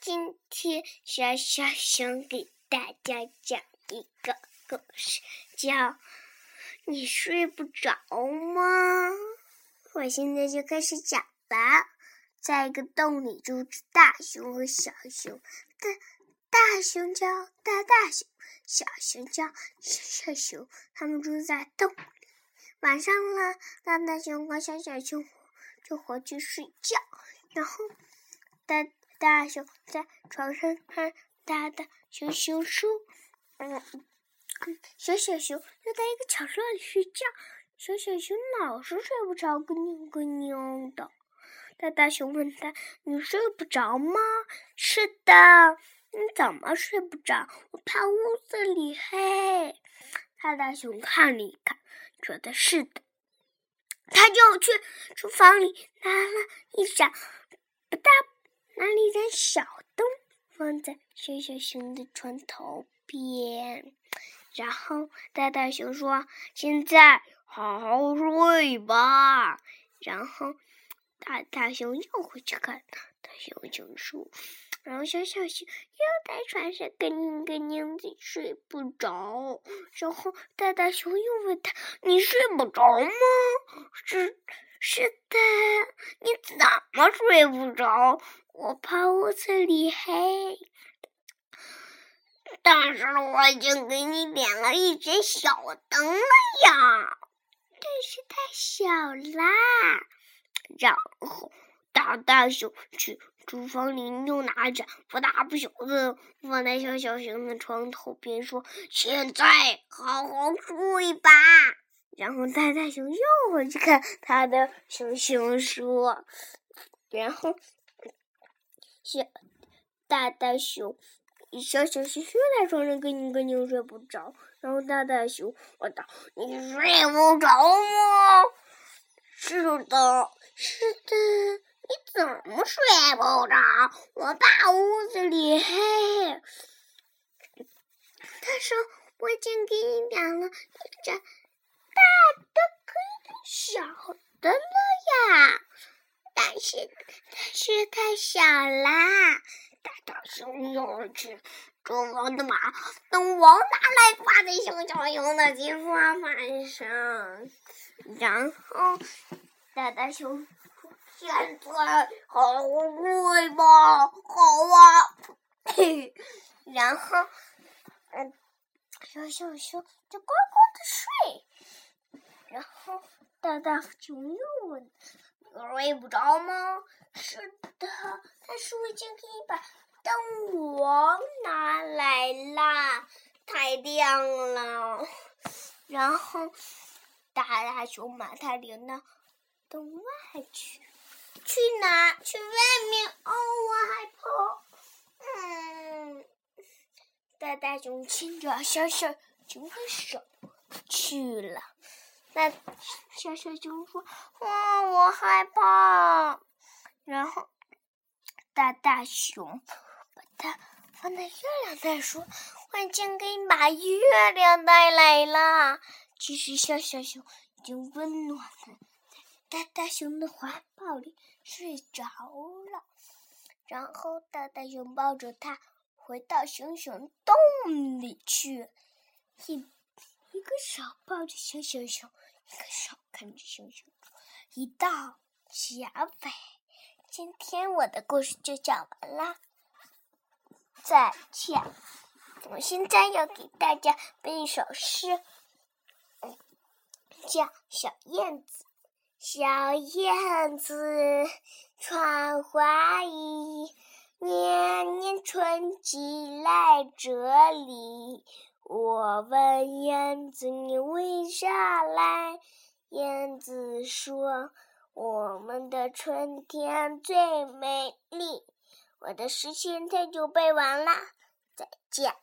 今天小小熊给大家讲一个故事，叫《你睡不着吗》。我现在就开始讲了。在一个洞里住着大熊和小熊，大大熊叫大大熊，小熊叫小小熊。他们住在洞里。晚上了，大大熊和小小熊就回去睡觉，然后大。大熊在床上看大大熊熊书，嗯，小小熊就在一个角落里睡觉。小小熊老是睡不着，咯扭咯扭的。大大熊问他：“你睡不着吗？”“是的。”“你怎么睡不着？”“我怕屋子里黑。”大大熊看了一看，觉得是的，他就去厨房里拿了一盏不大。拿了一盏小灯，放在小小熊的床头边，然后大大熊说：“现在好好睡吧。”然后大大熊又回去看大熊熊书，然后小小熊又在床上咯扭咯扭的睡不着。然后大大熊又问他：“你睡不着吗？”是是的，你怎么睡不着？我怕屋子里黑，但是我已经给你点了一盏小灯了呀。但是太小啦。然后大大熊去厨房里又拿着不大不小的放在小小熊的床头边，说：“现在好好睡吧。”然后大大熊又回去看他的熊熊书，然后。小大大熊，小小熊又在床上跟你跟你睡不着，然后大大熊我道：“你睡不着吗？”“是的，是的。”“你怎么睡不着？”“我怕屋子里黑。”“他说我已经给你点了一盏大的可以点小的了呀。”是，是太小啦！大大熊要去厨房的马灯王拿来挂在小小熊的金花板上，然后大大熊：“现在好睡吧，好啊。”然后，嗯，小小熊就乖乖的睡。然后大大熊又问。睡不着吗？是的，但是我已经可以把灯王拿来啦，太亮了。然后大大熊把它领到洞外去，去哪？去外面？哦，我害怕。嗯，大大熊牵着小小熊的手去了。那小小熊说：“哇，我害怕。”然后大大熊把它放在月亮袋说：“我已经给你把月亮带来了。”其实小小熊已经温暖的在大大熊的怀抱里睡着了。然后大大熊抱着它回到熊熊洞里去。一。一个手抱着小熊熊，一个手看着熊熊，一道小北。今天我的故事就讲完了，再见。我现在要给大家背一首诗，叫《小燕子》。小燕子穿花衣，年年春季来这里。我问燕子：“你为啥来？”燕子说：“我们的春天最美丽。”我的诗现在就背完了，再见。